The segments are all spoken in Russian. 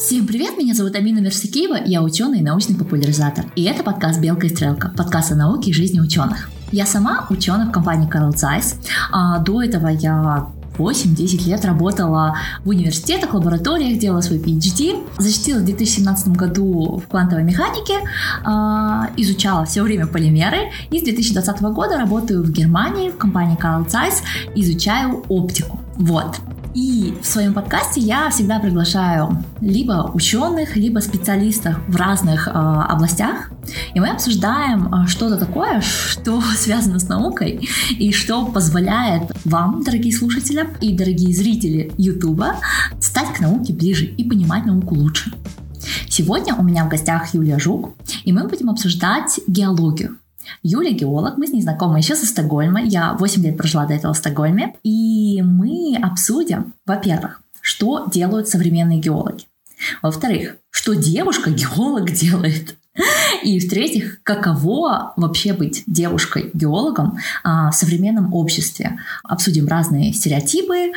Всем привет, меня зовут Амина Мерсикеева, я ученый и научный популяризатор. И это подкаст «Белка и стрелка», подкаст о науке и жизни ученых. Я сама ученый в компании Carl Zeiss. А до этого я 8-10 лет работала в университетах, лабораториях, делала свой PhD. Защитила в 2017 году в квантовой механике, а, изучала все время полимеры. И с 2020 года работаю в Германии в компании Carl Zeiss, изучаю оптику. Вот. И в своем подкасте я всегда приглашаю либо ученых, либо специалистов в разных э, областях, и мы обсуждаем э, что-то такое, что связано с наукой и что позволяет вам, дорогие слушатели и дорогие зрители YouTube, стать к науке ближе и понимать науку лучше. Сегодня у меня в гостях Юлия Жук, и мы будем обсуждать геологию. Юля геолог, мы с ней знакомы еще со Стокгольма. Я 8 лет прожила до этого в Стокгольме. И мы обсудим, во-первых, что делают современные геологи. Во-вторых, что девушка-геолог делает. И в-третьих, каково вообще быть девушкой-геологом а, в современном обществе. Обсудим разные стереотипы,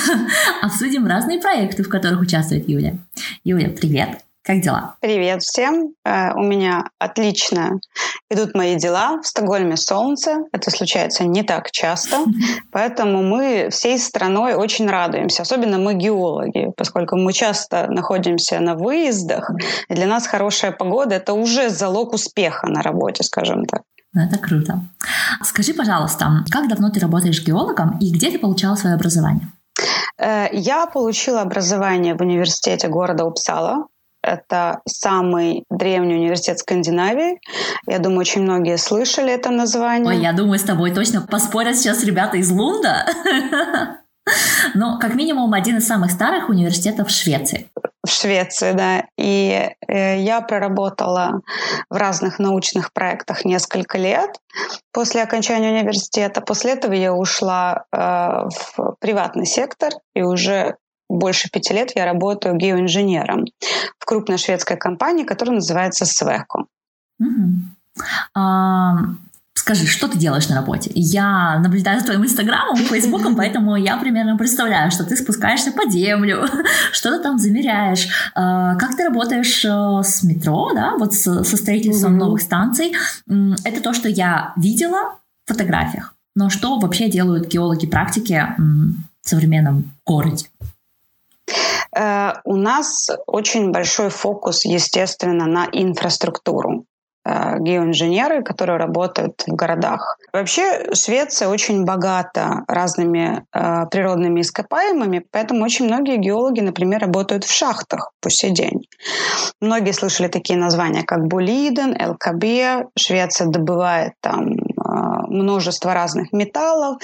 обсудим разные проекты, в которых участвует Юля. Юля, привет! Как дела? Привет всем. Э, у меня отлично идут мои дела. В Стокгольме солнце. Это случается не так часто. Поэтому мы всей страной очень радуемся. Особенно мы геологи, поскольку мы часто находимся на выездах. И для нас хорошая погода — это уже залог успеха на работе, скажем так. Ну, это круто. Скажи, пожалуйста, как давно ты работаешь геологом и где ты получала свое образование? Э, я получила образование в университете города Упсала это самый древний университет Скандинавии. Я думаю, очень многие слышали это название. Ой, я думаю, с тобой точно поспорят сейчас ребята из Лунда. Но, как минимум, один из самых старых университетов в Швеции. В Швеции, да. И э, я проработала в разных научных проектах несколько лет после окончания университета. После этого я ушла э, в приватный сектор и уже больше пяти лет я работаю геоинженером в крупной шведской компании, которая называется Свеко. Угу. А, скажи, что ты делаешь на работе? Я наблюдаю за твоим инстаграмом, фейсбуком, поэтому я примерно представляю, что ты спускаешься по землю, что ты там замеряешь. А, как ты работаешь э, с метро, да, вот со строительством угу. новых станций? Это то, что я видела в фотографиях. Но что вообще делают геологи практики в современном городе? Э, у нас очень большой фокус, естественно, на инфраструктуру э, геоинженеры, которые работают в городах. Вообще Швеция очень богата разными э, природными ископаемыми, поэтому очень многие геологи, например, работают в шахтах по сей день. Многие слышали такие названия, как Булиден, ЛКБ. Швеция добывает там э, множество разных металлов.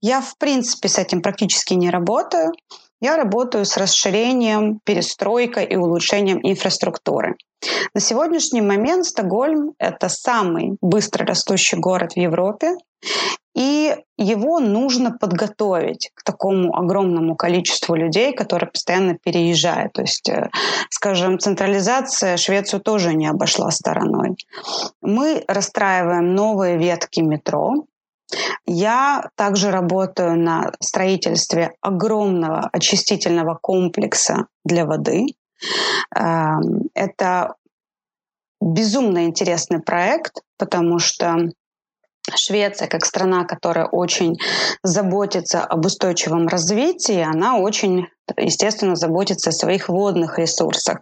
Я, в принципе, с этим практически не работаю. Я работаю с расширением, перестройкой и улучшением инфраструктуры. На сегодняшний момент Стокгольм — это самый быстро растущий город в Европе, и его нужно подготовить к такому огромному количеству людей, которые постоянно переезжают. То есть, э, скажем, централизация Швецию тоже не обошла стороной. Мы расстраиваем новые ветки метро, я также работаю на строительстве огромного очистительного комплекса для воды. Эм, это безумно интересный проект, потому что Швеция, как страна, которая очень заботится об устойчивом развитии, она очень естественно, заботиться о своих водных ресурсах.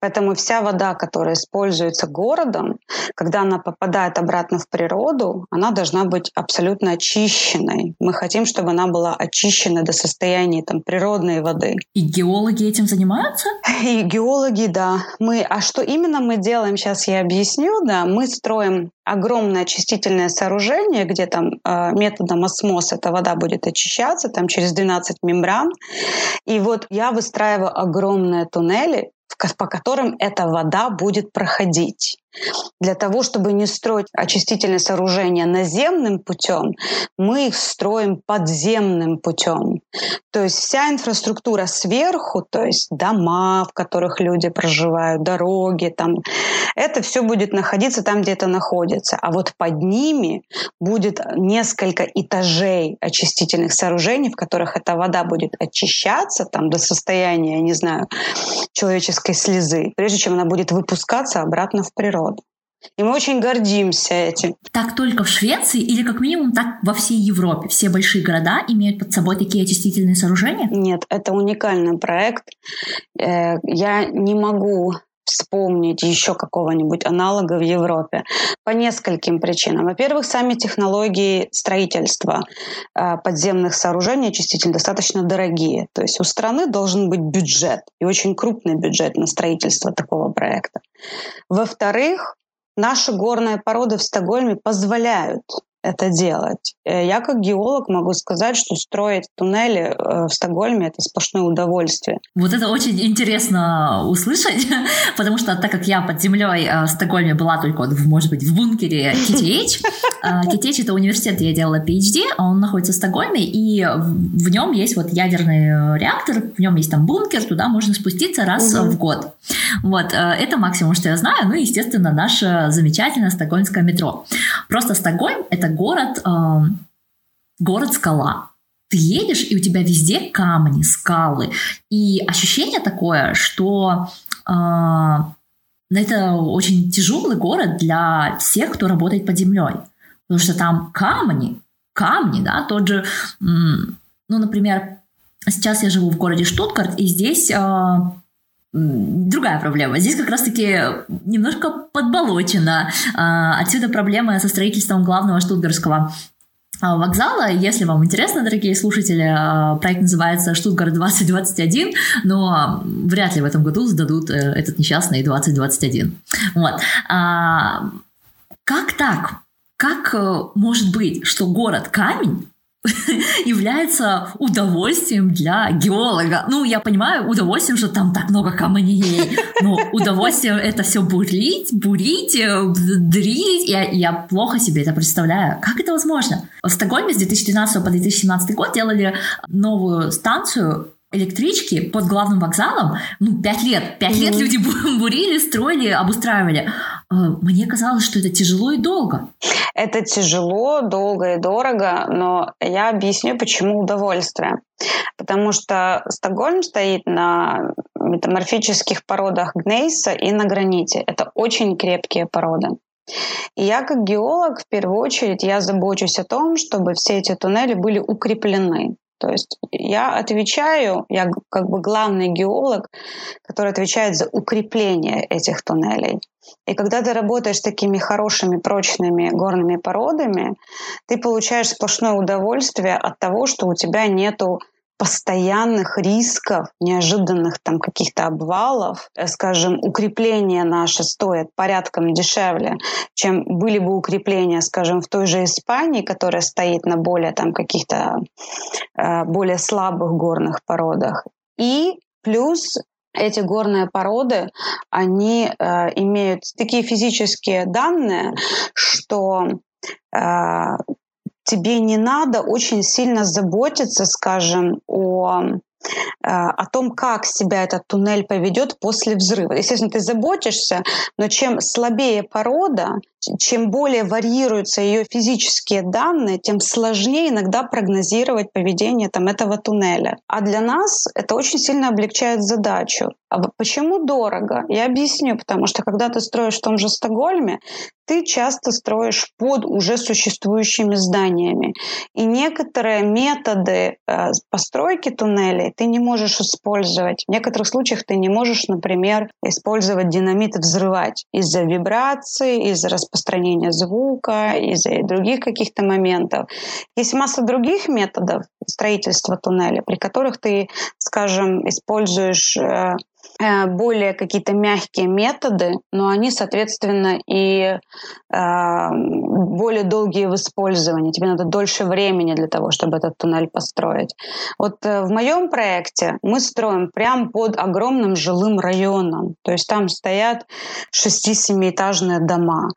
Поэтому вся вода, которая используется городом, когда она попадает обратно в природу, она должна быть абсолютно очищенной. Мы хотим, чтобы она была очищена до состояния там, природной воды. И геологи этим занимаются? И геологи, да. Мы, а что именно мы делаем, сейчас я объясню. Да, мы строим огромное очистительное сооружение, где там э, методом осмоз эта вода будет очищаться, там через 12 мембран. И вот я выстраиваю огромные туннели, по которым эта вода будет проходить. Для того, чтобы не строить очистительные сооружения наземным путем, мы их строим подземным путем. То есть вся инфраструктура сверху, то есть дома, в которых люди проживают, дороги, там, это все будет находиться там, где это находится. А вот под ними будет несколько этажей очистительных сооружений, в которых эта вода будет очищаться там, до состояния, не знаю, человеческой слезы, прежде чем она будет выпускаться обратно в природу. И мы очень гордимся этим. Так только в Швеции или как минимум так во всей Европе? Все большие города имеют под собой такие очистительные сооружения? Нет, это уникальный проект. Э, я не могу вспомнить еще какого-нибудь аналога в Европе по нескольким причинам. Во-первых, сами технологии строительства э, подземных сооружений очистительных достаточно дорогие. То есть у страны должен быть бюджет, и очень крупный бюджет на строительство такого проекта. Во-вторых, наши горные породы в Стокгольме позволяют это делать. Э, я как геолог могу сказать, что строить туннели э, в Стокгольме — это сплошное удовольствие. Вот это очень интересно услышать, потому что так как я под землей э, в Стокгольме была только, может быть, в бункере KTH, KTH — это университет, где я делала PhD, он находится в Стокгольме, и в нем есть вот ядерный реактор, в нем есть там бункер, туда можно спуститься раз угу. в год. Вот, это максимум, что я знаю. Ну и, естественно, наше замечательное стокгольмское метро. Просто Стокгольм — это город, э, город-скала. Ты едешь, и у тебя везде камни, скалы. И ощущение такое, что э, это очень тяжелый город для всех, кто работает под землей. Потому что там камни, камни, да, тот же, ну, например, сейчас я живу в городе Штутгарт, и здесь э, другая проблема. Здесь как раз-таки немножко подболочено. А, отсюда проблема со строительством главного штутгарского а, вокзала. Если вам интересно, дорогие слушатели, а, проект называется «Штутгарт 2021», но вряд ли в этом году сдадут э, этот несчастный 2021. Вот. Как так? Как э, может быть, что город Камень является удовольствием для геолога. Ну, я понимаю, удовольствием, что там так много камней, но удовольствием это все бурить, бурить, э, дрить. Я, я плохо себе это представляю. Как это возможно? В Стокгольме с 2012 по 2017 год делали новую станцию электрички под главным вокзалом, ну, пять лет. Пять mm-hmm. лет люди бурили, строили, обустраивали. А, мне казалось, что это тяжело и долго. Это тяжело, долго и дорого, но я объясню, почему удовольствие. Потому что Стокгольм стоит на метаморфических породах гнейса и на граните. Это очень крепкие породы. И я как геолог, в первую очередь, я забочусь о том, чтобы все эти туннели были укреплены. То есть я отвечаю, я как бы главный геолог, который отвечает за укрепление этих туннелей. И когда ты работаешь с такими хорошими, прочными горными породами, ты получаешь сплошное удовольствие от того, что у тебя нету постоянных рисков, неожиданных там каких-то обвалов, э, скажем, укрепления наши стоят порядком дешевле, чем были бы укрепления, скажем, в той же Испании, которая стоит на более там каких-то э, более слабых горных породах. И плюс эти горные породы, они э, имеют такие физические данные, что тебе не надо очень сильно заботиться, скажем, о Э, о том, как себя этот туннель поведет после взрыва. Естественно, ты заботишься, но чем слабее порода, чем более варьируются ее физические данные, тем сложнее иногда прогнозировать поведение там, этого туннеля. А для нас это очень сильно облегчает задачу. А почему дорого? Я объясню, потому что когда ты строишь в том же Стокгольме, ты часто строишь под уже существующими зданиями. И некоторые методы э, постройки туннелей ты не можешь использовать. В некоторых случаях ты не можешь, например, использовать динамит взрывать из-за вибрации, из-за распространения звука, из-за других каких-то моментов. Есть масса других методов строительства туннеля, при которых ты, скажем, используешь э, более какие-то мягкие методы, но они, соответственно, и э, более долгие в использовании. Тебе надо дольше времени для того, чтобы этот туннель построить. Вот э, в моем проекте мы строим прямо под огромным жилым районом. То есть там стоят 6-7-этажные дома.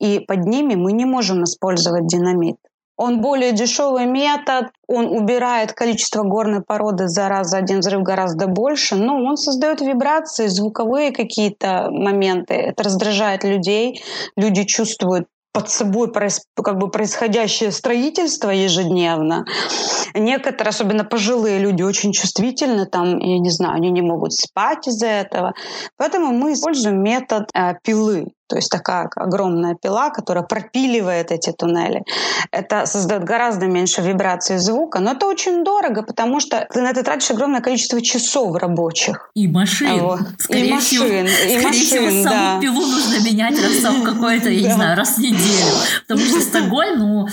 И под ними мы не можем использовать динамит. Он более дешевый метод, он убирает количество горной породы за раз за один взрыв гораздо больше, но он создает вибрации, звуковые какие-то моменты. Это раздражает людей, люди чувствуют под собой как бы происходящее строительство ежедневно. Некоторые, особенно пожилые люди, очень чувствительны, там, я не знаю, они не могут спать из-за этого. Поэтому мы используем метод э, пилы. То есть такая огромная пила, которая пропиливает эти туннели. Это создает гораздо меньше вибраций звука, но это очень дорого, потому что ты на это тратишь огромное количество часов рабочих. И машин. Вот. Скорее и машин. Всего, и скорее машин, всего, да. саму пилу нужно менять раз в какой-то, я не знаю, раз в неделю. Потому что Стокгольм, ну,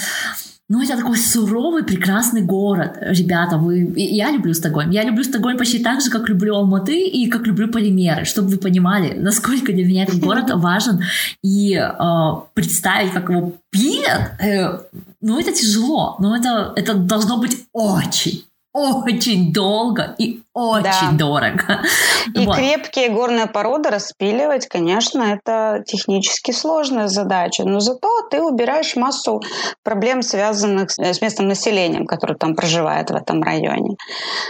ну, это такой суровый, прекрасный город. Ребята, вы... Я люблю Стокгольм. Я люблю Стокгольм почти так же, как люблю Алматы и как люблю полимеры, чтобы вы понимали, насколько для меня этот город важен. И э, представить, как его пилят, э, ну, это тяжело. Но это, это должно быть очень, очень долго и очень да. дорого. И вот. крепкие горные породы распиливать, конечно, это технически сложная задача, но зато ты убираешь массу проблем, связанных с э, местным населением, которое там проживает в этом районе.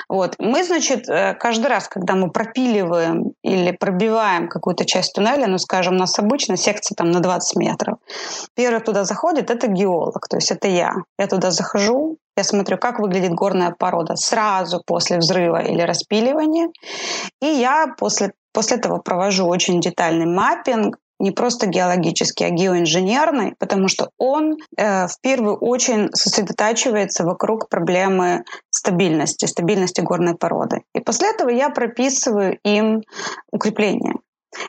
Вот. Мы, значит, э, каждый раз, когда мы пропиливаем или пробиваем какую-то часть туннеля, ну, скажем, у нас обычно секция там на 20 метров, первый туда заходит, это геолог, то есть это я. Я туда захожу, я смотрю, как выглядит горная порода сразу после взрыва или распиливания. И я после, после этого провожу очень детальный маппинг, не просто геологический, а геоинженерный, потому что он э, в первую очередь сосредотачивается вокруг проблемы стабильности, стабильности горной породы. И после этого я прописываю им укрепление.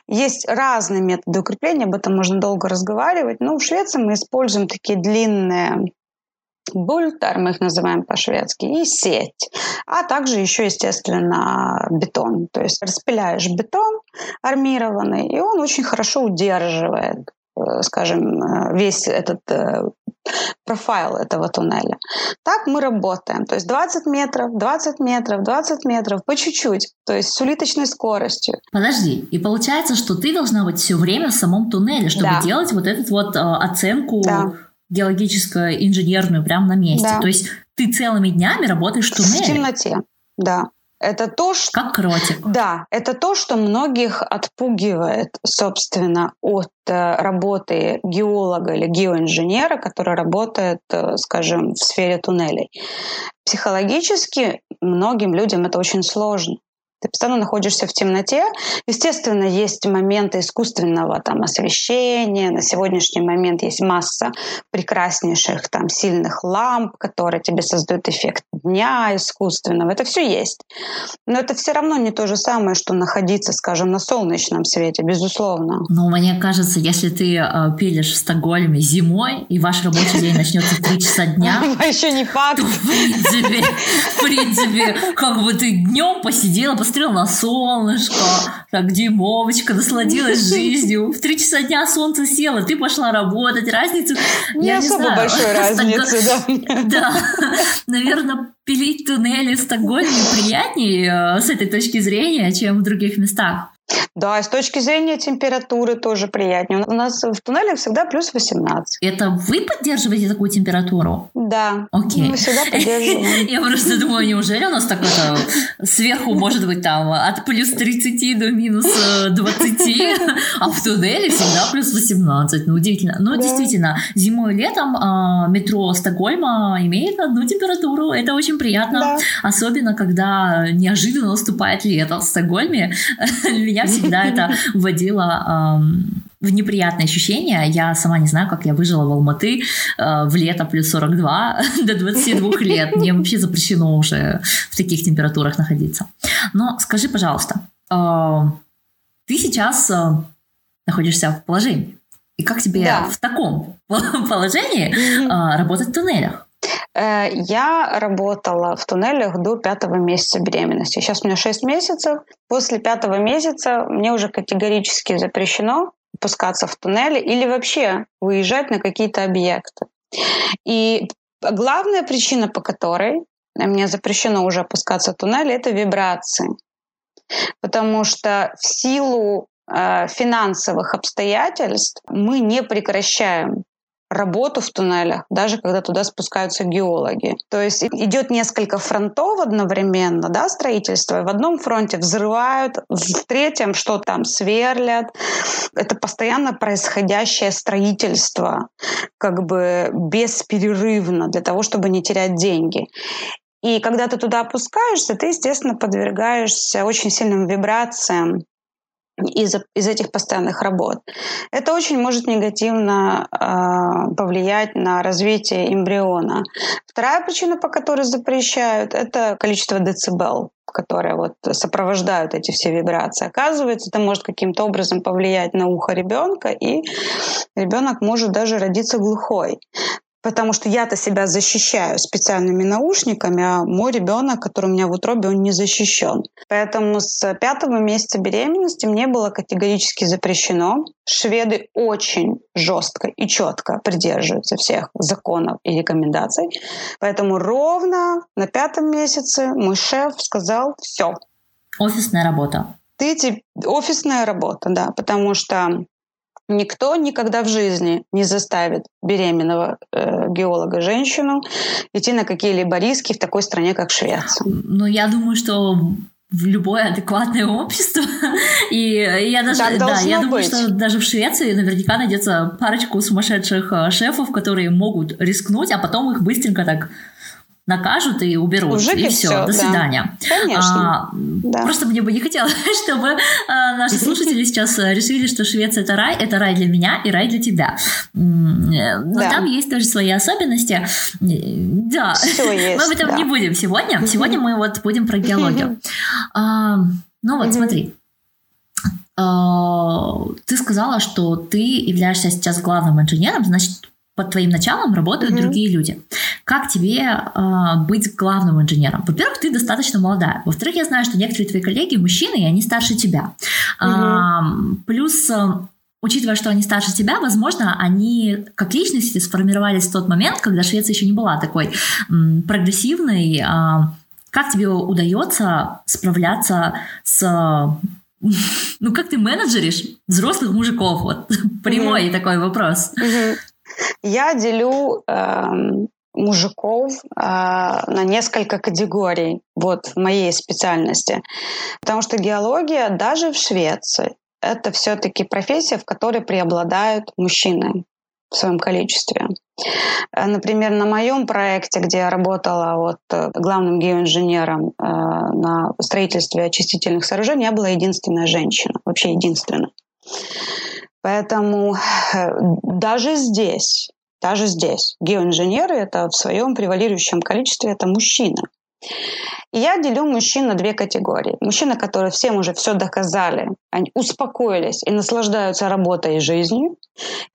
Есть разные методы укрепления, об этом можно долго разговаривать. Но в Швеции мы используем такие длинные бультер, мы их называем по-шведски, и сеть. А также еще, естественно, бетон. То есть распиляешь бетон армированный, и он очень хорошо удерживает э, скажем, э, весь этот э, профайл этого туннеля. Так мы работаем. То есть 20 метров, 20 метров, 20 метров, по чуть-чуть. То есть с улиточной скоростью. Подожди, и получается, что ты должна быть все время в самом туннеле, чтобы да. делать вот эту вот э, оценку да геологическую, инженерную прямо на месте. Да. То есть ты целыми днями работаешь в туннеле. В темноте, да. Это то, что... Как кротик. Да, это то, что многих отпугивает, собственно, от э, работы геолога или геоинженера, который работает, э, скажем, в сфере туннелей. Психологически многим людям это очень сложно. Ты постоянно находишься в темноте. Естественно, есть моменты искусственного там, освещения. На сегодняшний момент есть масса прекраснейших там, сильных ламп, которые тебе создают эффект дня искусственного. Это все есть. Но это все равно не то же самое, что находиться, скажем, на солнечном свете, безусловно. Но мне кажется, если ты э, пилишь в Стокгольме зимой, и ваш рабочий день начнется в 3 часа дня, еще не факт. В принципе, как бы ты днем посидела, посмотрел на солнышко, так, дюймовочка, насладилась жизнью. В три часа дня солнце село, ты пошла работать. Разницу... Не я особо не знаю. большой разницы, да. Да. Наверное, пилить туннели в Стокгольме приятнее э, с этой точки зрения, чем в других местах. Да, и с точки зрения температуры тоже приятнее. У нас в туннеле всегда плюс 18. Это вы поддерживаете такую температуру? Да. Окей. Мы всегда поддерживаем. Я просто думаю, неужели у нас такое сверху может быть там от плюс 30 до минус 20, э, а в туннеле всегда плюс 18. Ну, удивительно. Но действительно, зимой и летом а, метро Стокгольма имеет одну температуру. Это очень приятно. Особенно, когда неожиданно наступает лето в Стокгольме. Меня всегда это вводило в неприятные ощущения. Я сама не знаю, как я выжила в Алматы э, в лето плюс 42 до 22 лет. Мне вообще запрещено уже в таких температурах находиться. Но скажи, пожалуйста, э, ты сейчас э, находишься в положении. И как тебе да. в таком положении работать в туннелях? Э, я работала в туннелях до пятого месяца беременности. Сейчас у меня 6 месяцев. После пятого месяца мне уже категорически запрещено пускаться в туннели или вообще выезжать на какие-то объекты. И главная причина, по которой мне запрещено уже опускаться в туннели, это вибрации. Потому что в силу э, финансовых обстоятельств мы не прекращаем работу в туннелях, даже когда туда спускаются геологи. То есть идет несколько фронтов одновременно, да, строительство. В одном фронте взрывают, в третьем что там сверлят. Это постоянно происходящее строительство, как бы бесперерывно для того, чтобы не терять деньги. И когда ты туда опускаешься, ты, естественно, подвергаешься очень сильным вибрациям из, из этих постоянных работ. Это очень может негативно э, повлиять на развитие эмбриона. Вторая причина, по которой запрещают, это количество децибел которые вот сопровождают эти все вибрации. Оказывается, это может каким-то образом повлиять на ухо ребенка, и ребенок может даже родиться глухой. Потому что я-то себя защищаю специальными наушниками, а мой ребенок, который у меня в утробе, он не защищен. Поэтому с пятого месяца беременности мне было категорически запрещено. Шведы очень жестко и четко придерживаются всех законов и рекомендаций. Поэтому ровно на пятом месяце мой шеф сказал все. Офисная работа. Ты офисная работа, да, потому что Никто никогда в жизни не заставит беременного э, геолога женщину идти на какие-либо риски в такой стране, как Швеция. Ну, я думаю, что в любое адекватное общество. И я даже, так да, я думаю, быть. что даже в Швеции наверняка найдется парочку сумасшедших э, шефов, которые могут рискнуть, а потом их быстренько так накажут и уберут. Уже и все, все, до свидания. Конечно. А, да. Просто мне бы не хотелось, чтобы а, наши слушатели сейчас решили, что Швеция это рай, это рай для меня и рай для тебя. Но да. там есть тоже свои особенности. Да, все есть, мы об этом да. не будем сегодня. Сегодня мы вот будем про геологию. А, ну вот, смотри. А, ты сказала, что ты являешься сейчас главным инженером, значит, под твоим началом работают mm-hmm. другие люди. Как тебе э, быть главным инженером? Во-первых, ты достаточно молодая. Во-вторых, я знаю, что некоторые твои коллеги мужчины, и они старше тебя. Mm-hmm. Э, плюс учитывая, что они старше тебя, возможно, они как личности сформировались в тот момент, когда Швеция еще не была такой м, прогрессивной. А, как тебе удается справляться с ну, как ты менеджеришь взрослых мужиков? Вот прямой mm-hmm. такой вопрос. Mm-hmm. Я делю э, мужиков э, на несколько категорий вот в моей специальности. Потому что геология даже в Швеции это все-таки профессия, в которой преобладают мужчины в своем количестве. Э, например, на моем проекте, где я работала вот э, главным геоинженером э, на строительстве очистительных сооружений, я была единственная женщина, вообще единственная. Поэтому э, даже здесь, даже здесь геоинженеры это в своем превалирующем количестве это мужчины. И я делю мужчин на две категории. Мужчины, которые всем уже все доказали, они успокоились и наслаждаются работой и жизнью.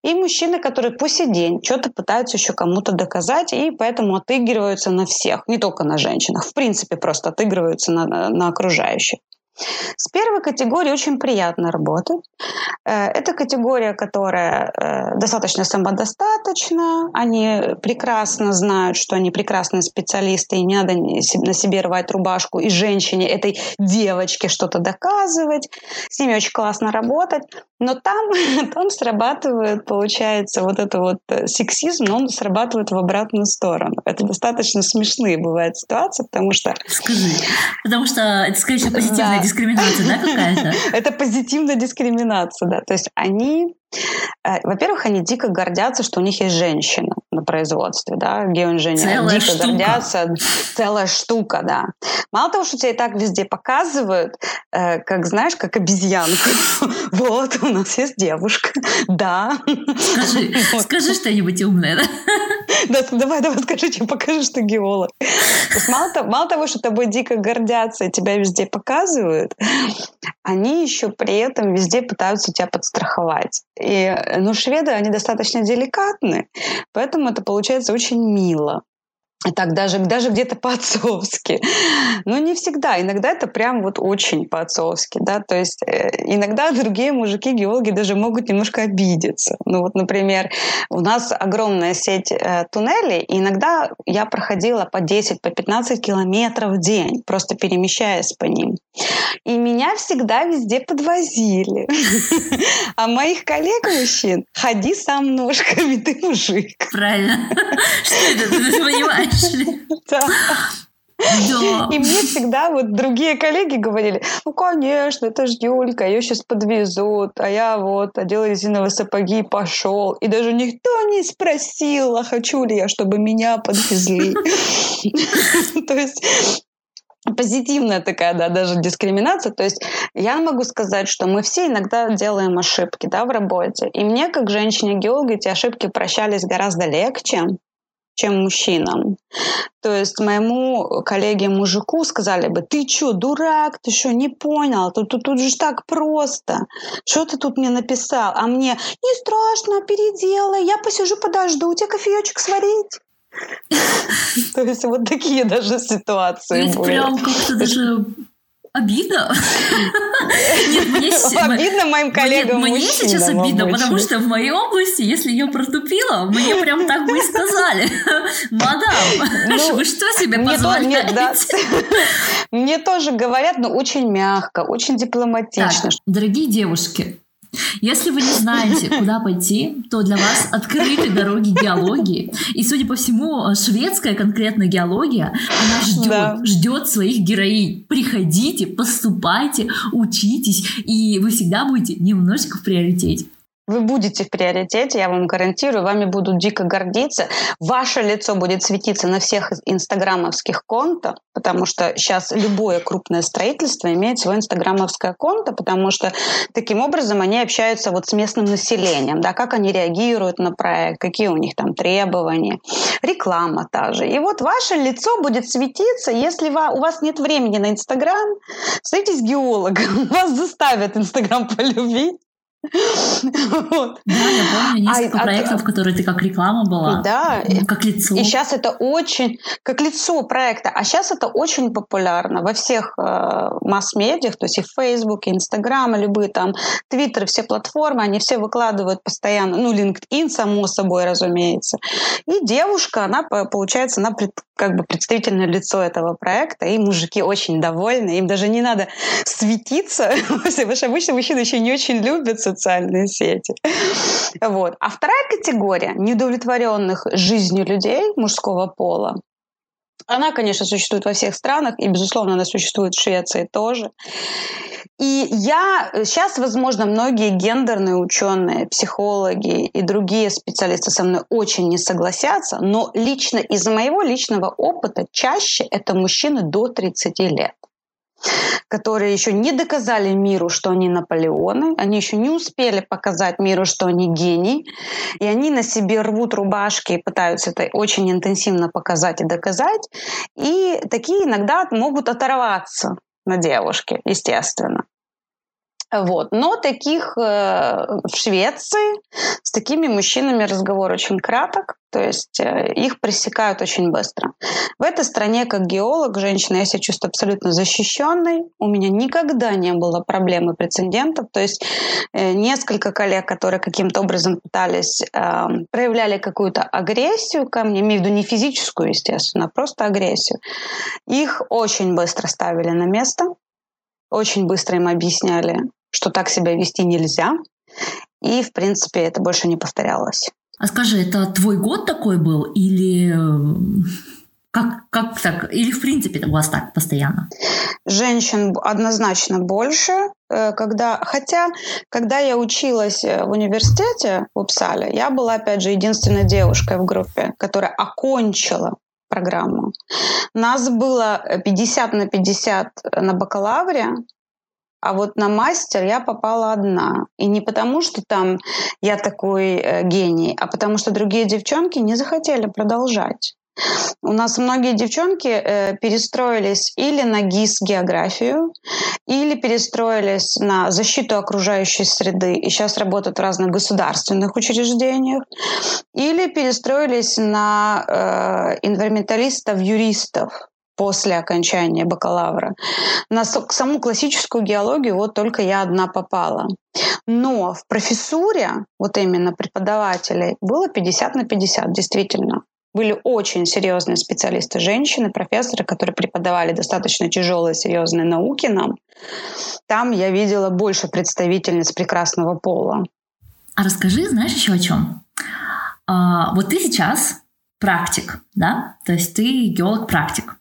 И мужчины, которые по сей день что-то пытаются еще кому-то доказать, и поэтому отыгрываются на всех, не только на женщинах, в принципе просто отыгрываются на, на окружающих. С первой категорией очень приятно работать. Э, это категория, которая э, достаточно самодостаточна. Они прекрасно знают, что они прекрасные специалисты, и не надо на себе рвать рубашку и женщине, этой девочке что-то доказывать. С ними очень классно работать. Но там, там срабатывает, получается, вот это вот э, сексизм, но он срабатывает в обратную сторону. Это достаточно смешные бывают ситуации, потому что... Скажи. Потому что это, скорее всего, позитивная да. Дискриминация, да, какая-то? Это позитивная дискриминация, да. То есть они Э, во-первых, они дико гордятся, что у них есть женщина на производстве, да, геоинженеры. Целая дико штука. гордятся. Целая штука, да. Мало того, что тебя и так везде показывают, э, как, знаешь, как обезьянку. Вот, у нас есть девушка. Да. Скажи, скажи что-нибудь умное, да? Да, давай, давай, скажи, тебе покажи, что геолог. Мало, того, что тобой дико гордятся тебя везде показывают, они еще при этом везде пытаются тебя подстраховать. И, ну, шведы, они достаточно деликатны, поэтому это получается очень мило. Так даже, даже где-то по-отцовски. Но не всегда. Иногда это прям вот очень по-отцовски. Да? То есть э, иногда другие мужики, геологи даже могут немножко обидеться. Ну вот, например, у нас огромная сеть э, туннелей, и иногда я проходила по 10, по 15 километров в день, просто перемещаясь по ним. И меня всегда везде подвозили. А моих коллег мужчин ходи сам ножками, ты мужик. Правильно. Что это ты понимаешь? Да. И мне всегда вот другие коллеги говорили, ну, конечно, это ж Юлька, ее сейчас подвезут, а я вот одел резиновые сапоги и пошел. И даже никто не спросил, а хочу ли я, чтобы меня подвезли. То есть позитивная такая, да, даже дискриминация. То есть я могу сказать, что мы все иногда делаем ошибки, да, в работе. И мне, как женщине-геологу, эти ошибки прощались гораздо легче, чем мужчинам. То есть моему коллеге-мужику сказали бы, ты чё, дурак, ты что, не понял, тут, тут, тут же так просто, что ты тут мне написал? А мне, не страшно, переделай, я посижу, подожду, у тебя кофеечек сварить. То есть вот такие даже ситуации были. Прям как-то даже Обидно? Нет, мне обидно моим коллегам Мне сейчас обидно, потому что в моей области, если я протупила, мне прям так бы и сказали. Мадам, ну, вы что себе позволяете? Мне тоже говорят, но очень мягко, очень дипломатично. Дорогие девушки, если вы не знаете, куда пойти, то для вас открыты дороги геологии. И, судя по всему, шведская конкретно геология, она ждет, да. ждет своих героинь. Приходите, поступайте, учитесь, и вы всегда будете немножечко в приоритете. Вы будете в приоритете, я вам гарантирую, вами будут дико гордиться. Ваше лицо будет светиться на всех инстаграмовских контах, потому что сейчас любое крупное строительство имеет свое инстаграмовское конто, потому что таким образом они общаются вот с местным населением, да, как они реагируют на проект, какие у них там требования, реклама та же. И вот ваше лицо будет светиться, если у вас нет времени на инстаграм, встретитесь с геологом, вас заставят инстаграм полюбить, вот. Да, я помню несколько а, проектов, а, которые ты как реклама была. Да. Как лицо. И сейчас это очень, как лицо проекта, а сейчас это очень популярно во всех э, масс-медиах, то есть и в Facebook, и Instagram, и любые там Twitter, все платформы, они все выкладывают постоянно, ну, LinkedIn, само собой, разумеется. И девушка, она, получается, она пред, как бы представительное лицо этого проекта, и мужики очень довольны, им даже не надо светиться, потому что обычно мужчины еще не очень любят социальные сети. Вот. А вторая категория неудовлетворенных жизнью людей мужского пола, она, конечно, существует во всех странах, и, безусловно, она существует в Швеции тоже. И я сейчас, возможно, многие гендерные ученые, психологи и другие специалисты со мной очень не согласятся, но лично из моего личного опыта чаще это мужчины до 30 лет которые еще не доказали миру, что они Наполеоны, они еще не успели показать миру, что они гений, и они на себе рвут рубашки и пытаются это очень интенсивно показать и доказать, и такие иногда могут оторваться на девушке, естественно. Вот. Но таких э, в Швеции с такими мужчинами разговор очень краток, то есть э, их пресекают очень быстро. В этой стране, как геолог, женщина, я себя чувствую абсолютно защищенной. У меня никогда не было проблем и прецедентов. То есть э, несколько коллег, которые каким-то образом пытались, э, проявляли какую-то агрессию ко мне, имею в виду не физическую, естественно, а просто агрессию, их очень быстро ставили на место очень быстро им объясняли, что так себя вести нельзя. И, в принципе, это больше не повторялось. А скажи, это твой год такой был или как, как так? Или в принципе это у вас так постоянно? Женщин однозначно больше. Э, когда, хотя, когда я училась э, в университете в Упсале, я была, опять же, единственной девушкой в группе, которая окончила программу. Нас было 50 на 50 на бакалавре, а вот на мастер я попала одна. И не потому, что там я такой э, гений, а потому что другие девчонки не захотели продолжать. У нас многие девчонки э, перестроились или на ГИС географию, или перестроились на защиту окружающей среды и сейчас работают в разных государственных учреждениях, или перестроились на э, юристов после окончания бакалавра. На саму классическую геологию вот только я одна попала. Но в профессуре, вот именно преподавателей, было 50 на 50, действительно. Были очень серьезные специалисты, женщины, профессоры, которые преподавали достаточно тяжелые, серьезные науки нам. Там я видела больше представительниц прекрасного пола. А расскажи, знаешь, еще о чем? А, вот ты сейчас практик, да? То есть ты геолог-практик.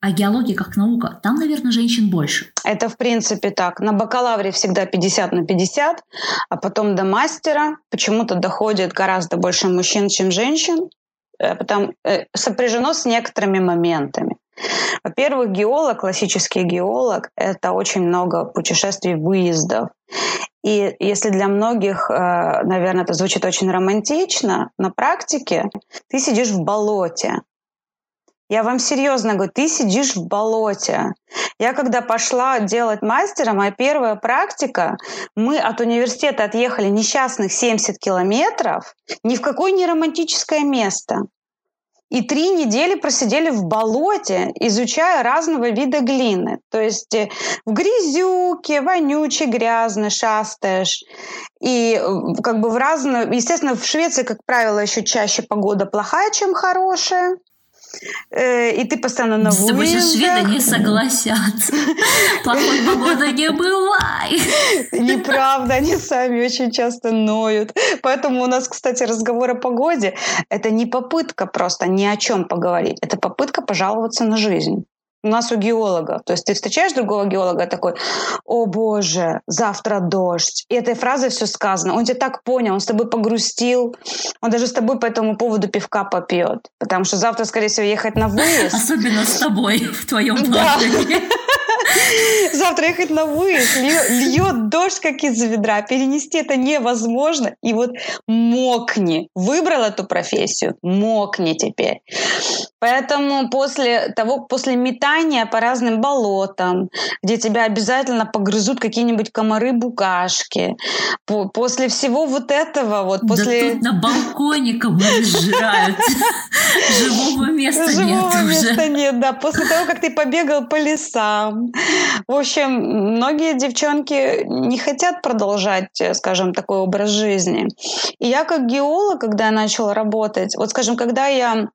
А геология как наука, там, наверное, женщин больше. Это в принципе так. На бакалавре всегда 50 на 50, а потом до мастера почему-то доходит гораздо больше мужчин, чем женщин. Э, потому, э, сопряжено с некоторыми моментами. Во-первых, геолог, классический геолог, это очень много путешествий, выездов. И если для многих, э, наверное, это звучит очень романтично, на практике ты сидишь в болоте, я вам серьезно говорю, ты сидишь в болоте. Я когда пошла делать мастера, моя первая практика, мы от университета отъехали несчастных 70 километров, ни в какое не романтическое место. И три недели просидели в болоте, изучая разного вида глины. То есть э, в грязюке, вонючей, грязно шастаешь. И э, как бы в разные... Естественно, в Швеции, как правило, еще чаще погода плохая, чем хорошая. Э, и ты постоянно на тобой сейчас шведы не согласятся. Плохой погоды не бывает. Неправда, они сами очень часто ноют. Поэтому у нас, кстати, разговор о погоде – это не попытка просто ни о чем поговорить, это попытка пожаловаться на жизнь у нас у геологов. То есть ты встречаешь другого геолога такой, о боже, завтра дождь. И этой фразой все сказано. Он тебя так понял, он с тобой погрустил, он даже с тобой по этому поводу пивка попьет. Потому что завтра, скорее всего, ехать на выезд. Особенно с тобой в твоем плане. Завтра ехать на выезд, льет дождь, как из ведра. Перенести это невозможно. И вот мокни. Выбрал эту профессию, мокни теперь. Поэтому после того, после метания по разным болотам, где тебя обязательно погрызут какие-нибудь комары, букашки, после всего вот этого, вот после... Да тут на балконе комары сжирают. Живого места нет Живого места нет, да. После того, как ты побегал по лесам, в общем, многие девчонки не хотят продолжать, скажем, такой образ жизни. И я как геолог, когда я начала работать, вот, скажем, когда я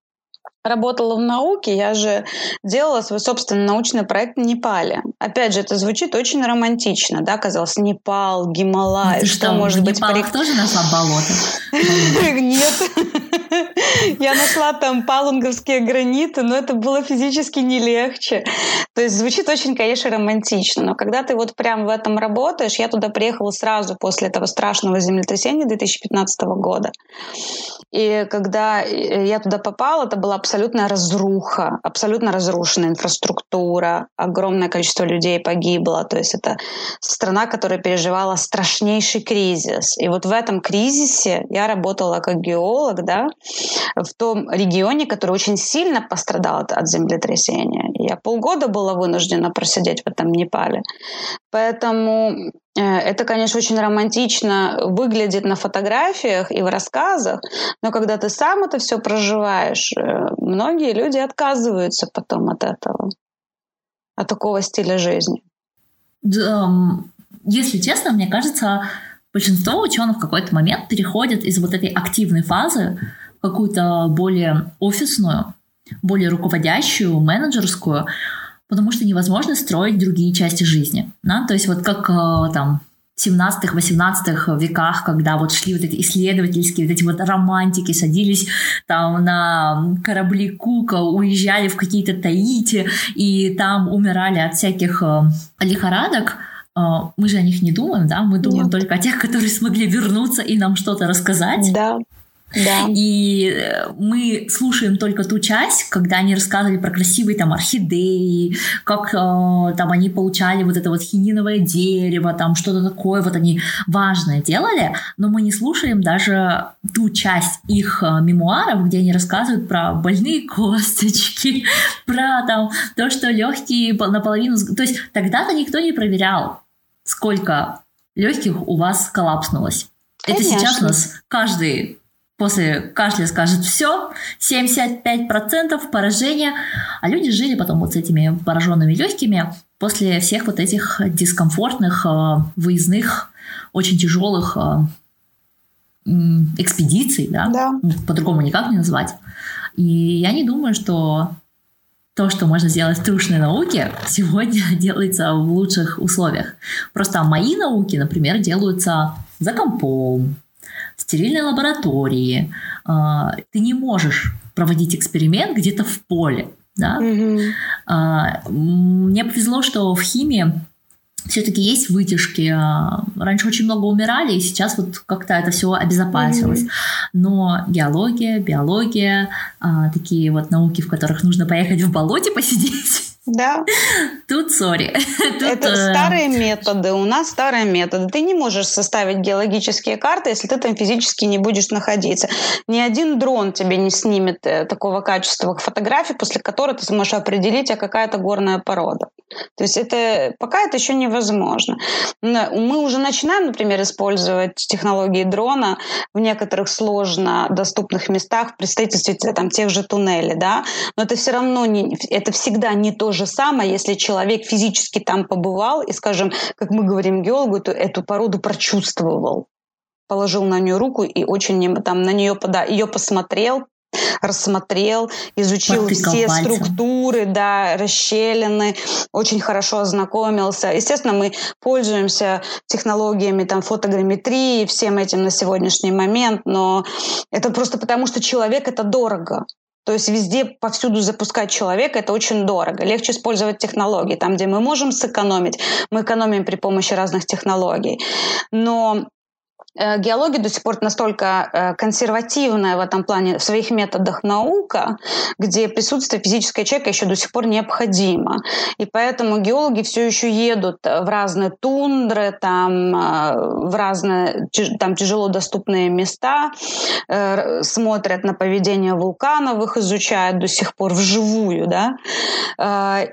работала в науке, я же делала свой собственный научный проект в Непале. Опять же, это звучит очень романтично, да, казалось, Непал, Гималай, что, что может быть... В тоже нашла болото? Нет. Я нашла там палунговские граниты, но это было физически не легче. То есть звучит очень, конечно, романтично. Но когда ты вот прям в этом работаешь, я туда приехала сразу после этого страшного землетрясения 2015 года. И когда я туда попала, это была абсолютная разруха, абсолютно разрушенная инфраструктура, огромное количество людей погибло. То есть это страна, которая переживала страшнейший кризис. И вот в этом кризисе я работала как геолог, да, в том регионе, который очень сильно пострадал от, от землетрясения. Я полгода была вынуждена просидеть в этом Непале. Поэтому э, это, конечно, очень романтично выглядит на фотографиях и в рассказах, но когда ты сам это все проживаешь, э, многие люди отказываются потом от этого, от такого стиля жизни. Если честно, мне кажется, большинство ученых в какой-то момент переходят из вот этой активной фазы какую-то более офисную, более руководящую, менеджерскую, потому что невозможно строить другие части жизни. Да? То есть вот как э, там 17-18 веках, когда вот шли вот эти исследовательские, вот эти вот романтики, садились там на корабли Кука, уезжали в какие-то Таити, и там умирали от всяких э, лихорадок, э, мы же о них не думаем, да, мы думаем Нет. только о тех, которые смогли вернуться и нам что-то рассказать. Да. Да. И э, мы слушаем только ту часть, когда они рассказывали про красивые там орхидеи, как э, там они получали вот это вот хининовое дерево, там что-то такое, вот они важное делали, но мы не слушаем даже ту часть их э, мемуаров, где они рассказывают про больные косточки, про там то, что легкие наполовину... То есть тогда-то никто не проверял, сколько легких у вас коллапснулось. Конечно. Это сейчас у нас каждый после кашля скажет все, 75% поражения, а люди жили потом вот с этими пораженными легкими после всех вот этих дискомфортных, э, выездных, очень тяжелых э, экспедиций, да, да. по-другому никак не назвать. И я не думаю, что то, что можно сделать в трушной науке, сегодня делается в лучших условиях. Просто мои науки, например, делаются за компом, стерильной лаборатории. А, ты не можешь проводить эксперимент где-то в поле. Да? Mm-hmm. Мне повезло, что в химии все-таки есть вытяжки. А, раньше очень много умирали, и сейчас вот как-то это все обезопасилось. Mm-hmm. Но геология, биология, такие вот науки, в которых нужно поехать в болоте посидеть, да. Тут сори. Это э, старые методы. У нас старые методы. Ты не можешь составить геологические карты, если ты там физически не будешь находиться. Ни один дрон тебе не снимет э, такого качества фотографий, после которой ты сможешь определить, а какая-то горная порода. То есть это пока это еще невозможно. Мы уже начинаем, например, использовать технологии дрона в некоторых сложно доступных местах при строительстве там, тех же туннелей, да, но это все равно не, это всегда не то же самое, если человек физически там побывал и, скажем, как мы говорим геологу, эту, эту породу прочувствовал положил на нее руку и очень там на нее пода, ее посмотрел, рассмотрел, изучил Потыкал все пальцем. структуры, да, расщелины, очень хорошо ознакомился. Естественно, мы пользуемся технологиями там фотограмметрии, всем этим на сегодняшний момент, но это просто потому, что человек это дорого. То есть везде, повсюду запускать человека – это очень дорого. Легче использовать технологии. Там, где мы можем сэкономить, мы экономим при помощи разных технологий. Но геология до сих пор настолько э, консервативная в этом плане, в своих методах наука, где присутствие физического человека еще до сих пор необходимо. И поэтому геологи все еще едут в разные тундры, там, э, в разные там, тяжело доступные места, смотрят на поведение вулканов, их изучают до сих пор вживую. Да?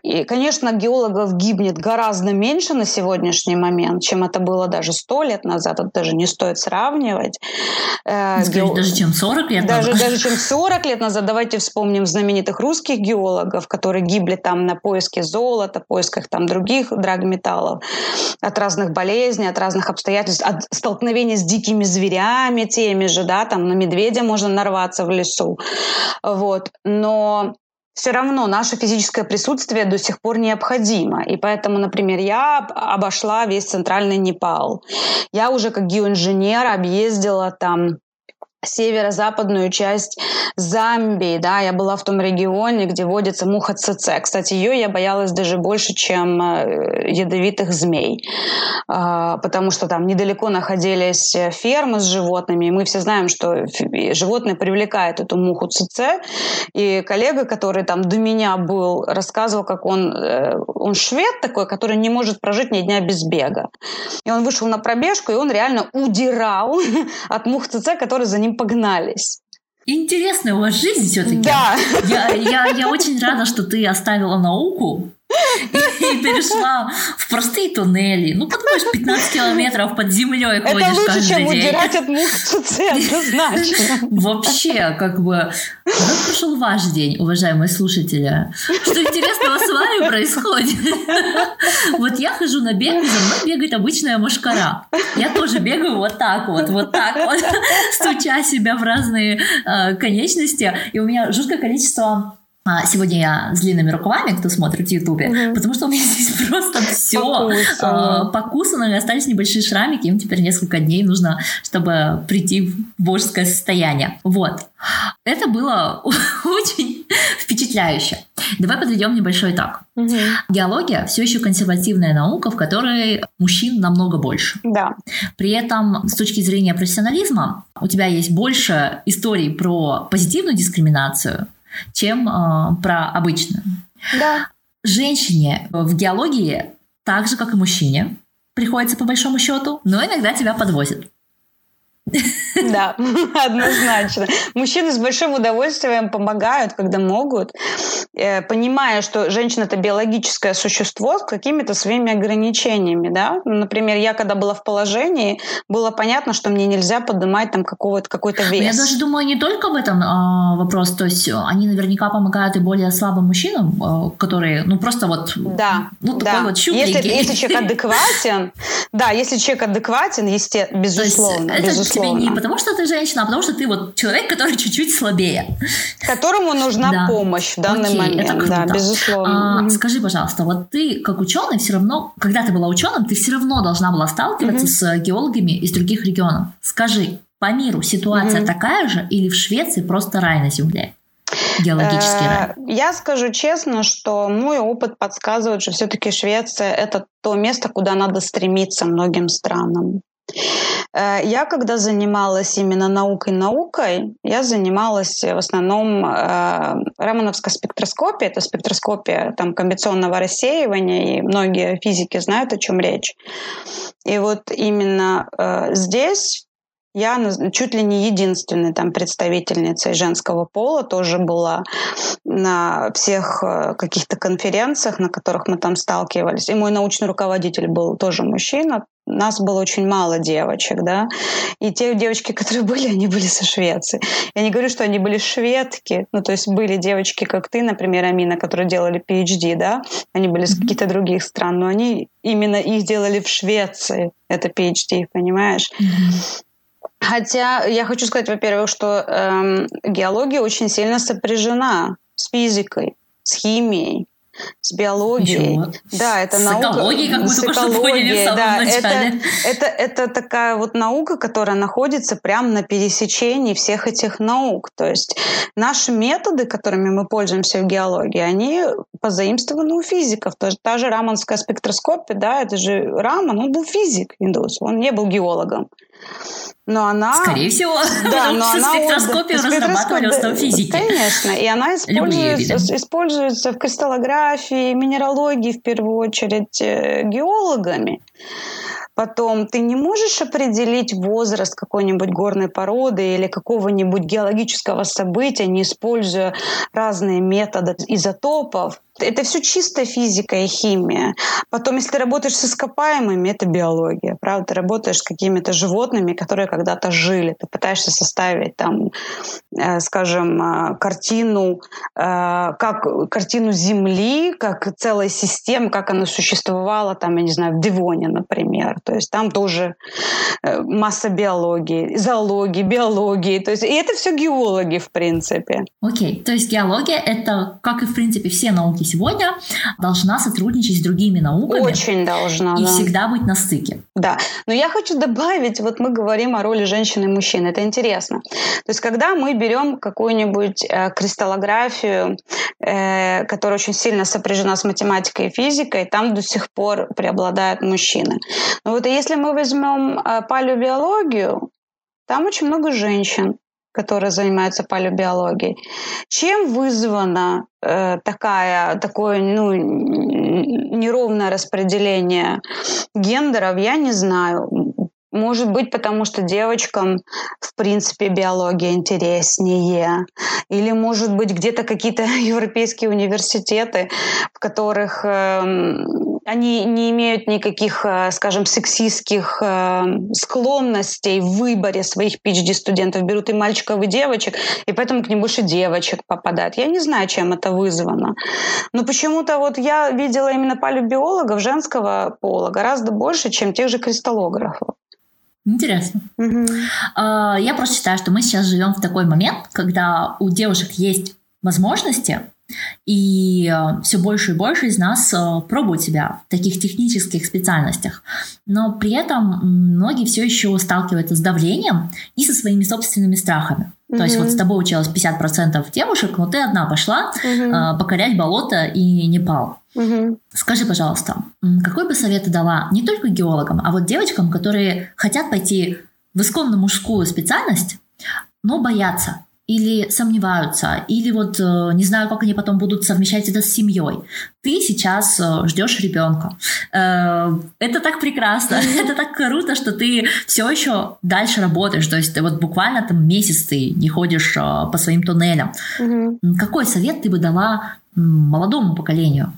И, конечно, геологов гибнет гораздо меньше на сегодняшний момент, чем это было даже сто лет назад. Это даже не стоит стоит сравнивать. Э, Ге... Даже чем 40 лет даже, назад. Даже чем 40 лет назад. Давайте вспомним знаменитых русских геологов, которые гибли там на поиске золота, поисках там других драгметаллов, от разных болезней, от разных обстоятельств, от столкновения с дикими зверями теми же, да, там на медведя можно нарваться в лесу. Вот. Но все равно наше физическое присутствие до сих пор необходимо. И поэтому, например, я обошла весь центральный Непал. Я уже как геоинженер объездила там северо-западную часть Замбии, да, я была в том регионе, где водится муха ЦЦ. Кстати, ее я боялась даже больше, чем э, ядовитых змей, а, потому что там недалеко находились фермы с животными, и мы все знаем, что животные привлекают эту муху ЦЦ, и коллега, который там до меня был, рассказывал, как он, э, он швед такой, который не может прожить ни дня без бега. И он вышел на пробежку, и он реально удирал от мух ЦЦ, которые за ним погнались. Интересная у вас жизнь все-таки. Да. Я, я, я очень рада, что ты оставила науку и перешла в простые туннели. Ну, подумаешь, 15 километров под землей ходишь Это лучше, чем день. удирать от мух однозначно. Вообще, как бы... Как прошел ваш день, уважаемые слушатели? Что интересного с вами происходит? Вот я хожу на бег, и за мной бегает обычная мошкара. Я тоже бегаю вот так вот, вот так вот, стуча себя в разные э, конечности. И у меня жуткое количество сегодня я с длинными рукавами, кто смотрит в Ютубе, угу. потому что у меня здесь просто все покусано. покусано, и остались небольшие шрамики, им теперь несколько дней нужно, чтобы прийти в божеское состояние. Вот. Это было очень впечатляюще. Давай подведем небольшой итог. Угу. Геология все еще консервативная наука, в которой мужчин намного больше. Да. При этом, с точки зрения профессионализма, у тебя есть больше историй про позитивную дискриминацию, чем э, про обычную. Да. Женщине в геологии, так же, как и мужчине, приходится по большому счету, но иногда тебя подвозят. Да, однозначно. Мужчины с большим удовольствием помогают, когда могут, э, понимая, что женщина это биологическое существо с какими-то своими ограничениями, да. Например, я когда была в положении, было понятно, что мне нельзя поднимать там какого-то какой-то вес. Я даже думаю, не только в этом э, вопрос, то есть они наверняка помогают и более слабым мужчинам, э, которые, ну просто вот, да, ну да. вот Если, если человек адекватен, да, если человек адекватен, естественно, безусловно, безусловно тебе не потому, что ты женщина, а потому, что ты вот человек, который чуть-чуть слабее. Которому нужна да. помощь в данный Окей, момент. Это круто. Да, безусловно. А, скажи, пожалуйста, вот ты как ученый все равно, когда ты была ученым, ты все равно должна была сталкиваться mm-hmm. с геологами из других регионов. Скажи, по миру ситуация mm-hmm. такая же или в Швеции просто рай на земле? Геологический рай. Э, я скажу честно, что мой опыт подсказывает, что все-таки Швеция это то место, куда надо стремиться многим странам. Э, я когда занималась именно наукой-наукой, я занималась в основном э, рамановской спектроскопией, это спектроскопия там, комбинационного рассеивания, и многие физики знают, о чем речь. И вот именно э, здесь я чуть ли не единственной там представительницей женского пола тоже была на всех э, каких-то конференциях, на которых мы там сталкивались. И мой научный руководитель был тоже мужчина, нас было очень мало девочек, да, и те девочки, которые были, они были со Швеции. Я не говорю, что они были шведки, ну, то есть были девочки, как ты, например, Амина, которые делали PhD, да, они были с каких-то других стран, но они именно их делали в Швеции, это PhD, понимаешь? Хотя я хочу сказать, во-первых, что эм, геология очень сильно сопряжена с физикой, с химией с биологией. Ничего. Да, это с наука. Экологией, как мы с поняли самом да, начале. Это, это, это такая вот наука, которая находится прямо на пересечении всех этих наук. То есть наши методы, которыми мы пользуемся в геологии, они позаимствованы у физиков. То, та же раманская спектроскопия, да, это же Раман, он был физик индус, он не был геологом. Но она... Скорее всего, да, но она спектроскопию разрабатывали в физики. Конечно, и она используется, используется в кристаллографии, минералогии, в первую очередь, э, геологами. Потом ты не можешь определить возраст какой-нибудь горной породы или какого-нибудь геологического события, не используя разные методы изотопов. Это все чистая физика и химия. Потом, если ты работаешь с ископаемыми, это биология. Правда, ты работаешь с какими-то животными, которые когда-то жили. Ты пытаешься составить там, э, скажем, э, картину, э, как картину Земли, как целая система, как она существовала там, я не знаю, в Дивоне, например. То есть там тоже масса биологии, зоологии, биологии. То есть, и это все геологи, в принципе. Окей, okay. то есть геология — это, как и, в принципе, все науки сегодня, должна сотрудничать с другими науками. Очень должна, И да. всегда быть на стыке. Да, но я хочу добавить, вот мы говорим о роли женщины и мужчины, это интересно. То есть когда мы берем какую-нибудь э, кристаллографию, э, которая очень сильно сопряжена с математикой и физикой, там до сих пор преобладают мужчины. Но вот если мы возьмем э, палеобиологию, там очень много женщин которые занимаются палеобиологией. Чем вызвано э, такая, такое ну, неровное распределение гендеров, я не знаю. Может быть, потому что девочкам, в принципе, биология интереснее. Или, может быть, где-то какие-то европейские университеты, в которых э, они не имеют никаких, э, скажем, сексистских э, склонностей в выборе своих PhD-студентов. Берут и мальчиков, и девочек, и поэтому к ним больше девочек попадает. Я не знаю, чем это вызвано. Но почему-то вот я видела именно палеобиологов женского пола гораздо больше, чем тех же кристаллографов. Интересно. Угу. Я просто считаю, что мы сейчас живем в такой момент, когда у девушек есть возможности, и э, все больше и больше из нас э, пробуют себя в таких технических специальностях. Но при этом многие все еще сталкиваются с давлением и со своими собственными страхами. Mm-hmm. То есть вот с тобой училось 50% девушек, но ты одна пошла mm-hmm. э, покорять болото и Непал. Угу. Скажи, пожалуйста, какой бы совет ты дала не только геологам, а вот девочкам, которые хотят пойти в исконно мужскую специальность, но боятся или сомневаются, или вот э, не знаю, как они потом будут совмещать это с семьей. Ты сейчас э, ждешь ребенка. Э, это так прекрасно, это так круто, что ты все еще дальше работаешь. То есть ты вот буквально там месяц ты не ходишь по своим туннелям. Какой совет ты бы дала молодому поколению?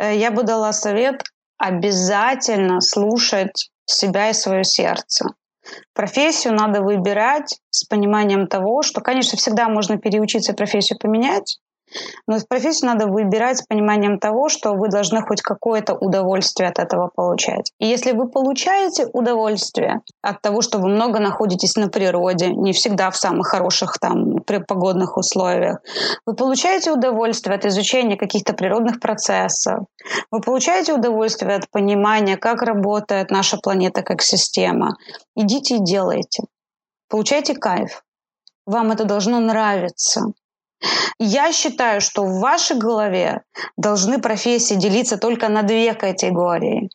Я бы дала совет обязательно слушать себя и свое сердце. Профессию надо выбирать с пониманием того, что, конечно, всегда можно переучиться профессию поменять, но профессию надо выбирать с пониманием того, что вы должны хоть какое-то удовольствие от этого получать. И если вы получаете удовольствие от того, что вы много находитесь на природе, не всегда в самых хороших там погодных условиях, вы получаете удовольствие от изучения каких-то природных процессов, вы получаете удовольствие от понимания, как работает наша планета как система, идите и делайте. Получайте кайф. Вам это должно нравиться. Я считаю, что в вашей голове должны профессии делиться только на две категории.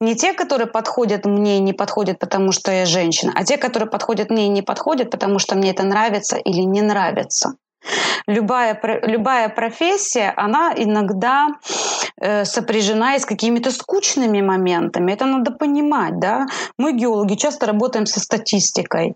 Не те, которые подходят мне и не подходят, потому что я женщина, а те, которые подходят мне и не подходят, потому что мне это нравится или не нравится. Любая, любая профессия, она иногда э, сопряжена с какими-то скучными моментами. Это надо понимать, да. Мы, геологи, часто работаем со статистикой.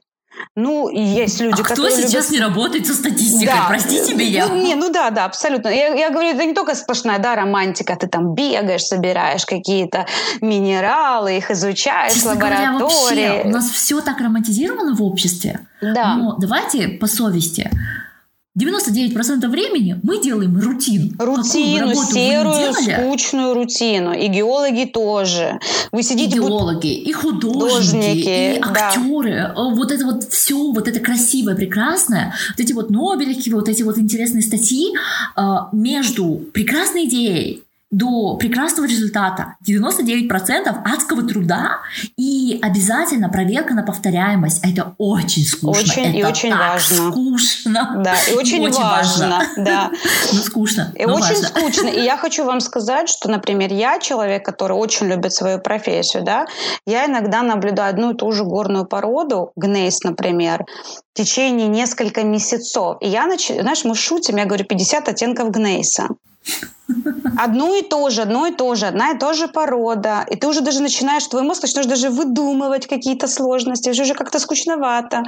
Ну, есть люди, а которые кто сейчас любят... не работает со статистикой? Да. Простите меня. Ну, не, ну да, да, абсолютно. Я, я говорю, это не только сплошная, да, романтика. Ты там бегаешь, собираешь какие-то минералы, их изучаешь Честно в лаборатории. Говоря, вообще, у нас все так романтизировано в обществе. Да. Но давайте по совести. 99% времени мы делаем рутин. Рутину, серую, скучную рутину. И геологи тоже. Вы сидите... И геологи, и художники, и актеры. Да. Вот это вот все, вот это красивое, прекрасное. Вот эти вот Нобелевки, вот эти вот интересные статьи а, между прекрасной идеей до прекрасного результата. 99% адского труда и обязательно проверка на повторяемость. Это очень скучно. Очень это и очень так важно. скучно. Да, и очень, очень важно. важно. Да. Ну, скучно. И очень важно. скучно. И я хочу вам сказать, что, например, я человек, который очень любит свою профессию, да, я иногда наблюдаю одну и ту же горную породу, гнейс, например, в течение нескольких месяцев. И я, знаешь, мы шутим, я говорю, 50 оттенков гнейса. Одно и то же, одно и то же, одна и та же порода. И ты уже даже начинаешь, твой мозг начинаешь даже выдумывать какие-то сложности, уже, уже как-то скучновато.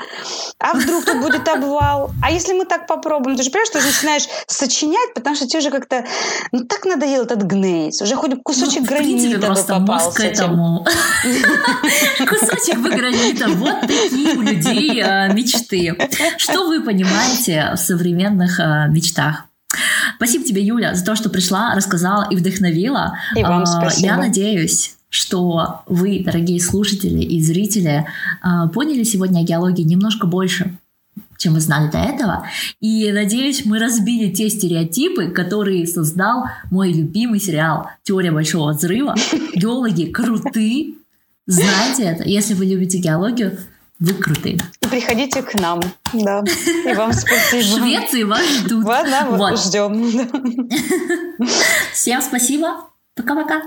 А вдруг тут будет обвал? А если мы так попробуем? Ты же понимаешь, что уже начинаешь сочинять, потому что тебе уже как-то, ну так надоел этот гнейс. Уже хоть кусочек ну, гранита бы попался. Мозг этому. Кусочек бы гранита. Вот такие у людей а, мечты. Что вы понимаете в современных а, мечтах? Спасибо тебе, Юля, за то, что пришла, рассказала и вдохновила. И вам а, спасибо. Я надеюсь, что вы, дорогие слушатели и зрители, а, поняли сегодня о геологии немножко больше, чем вы знали до этого. И надеюсь, мы разбили те стереотипы, которые создал мой любимый сериал «Теория большого взрыва». Геологи крутые. Знаете это. Если вы любите геологию, вы крутые. И приходите к нам. Да. И вам спасибо. Швеции вас ждут. Ладно, вот. ждем. Всем спасибо. Пока-пока.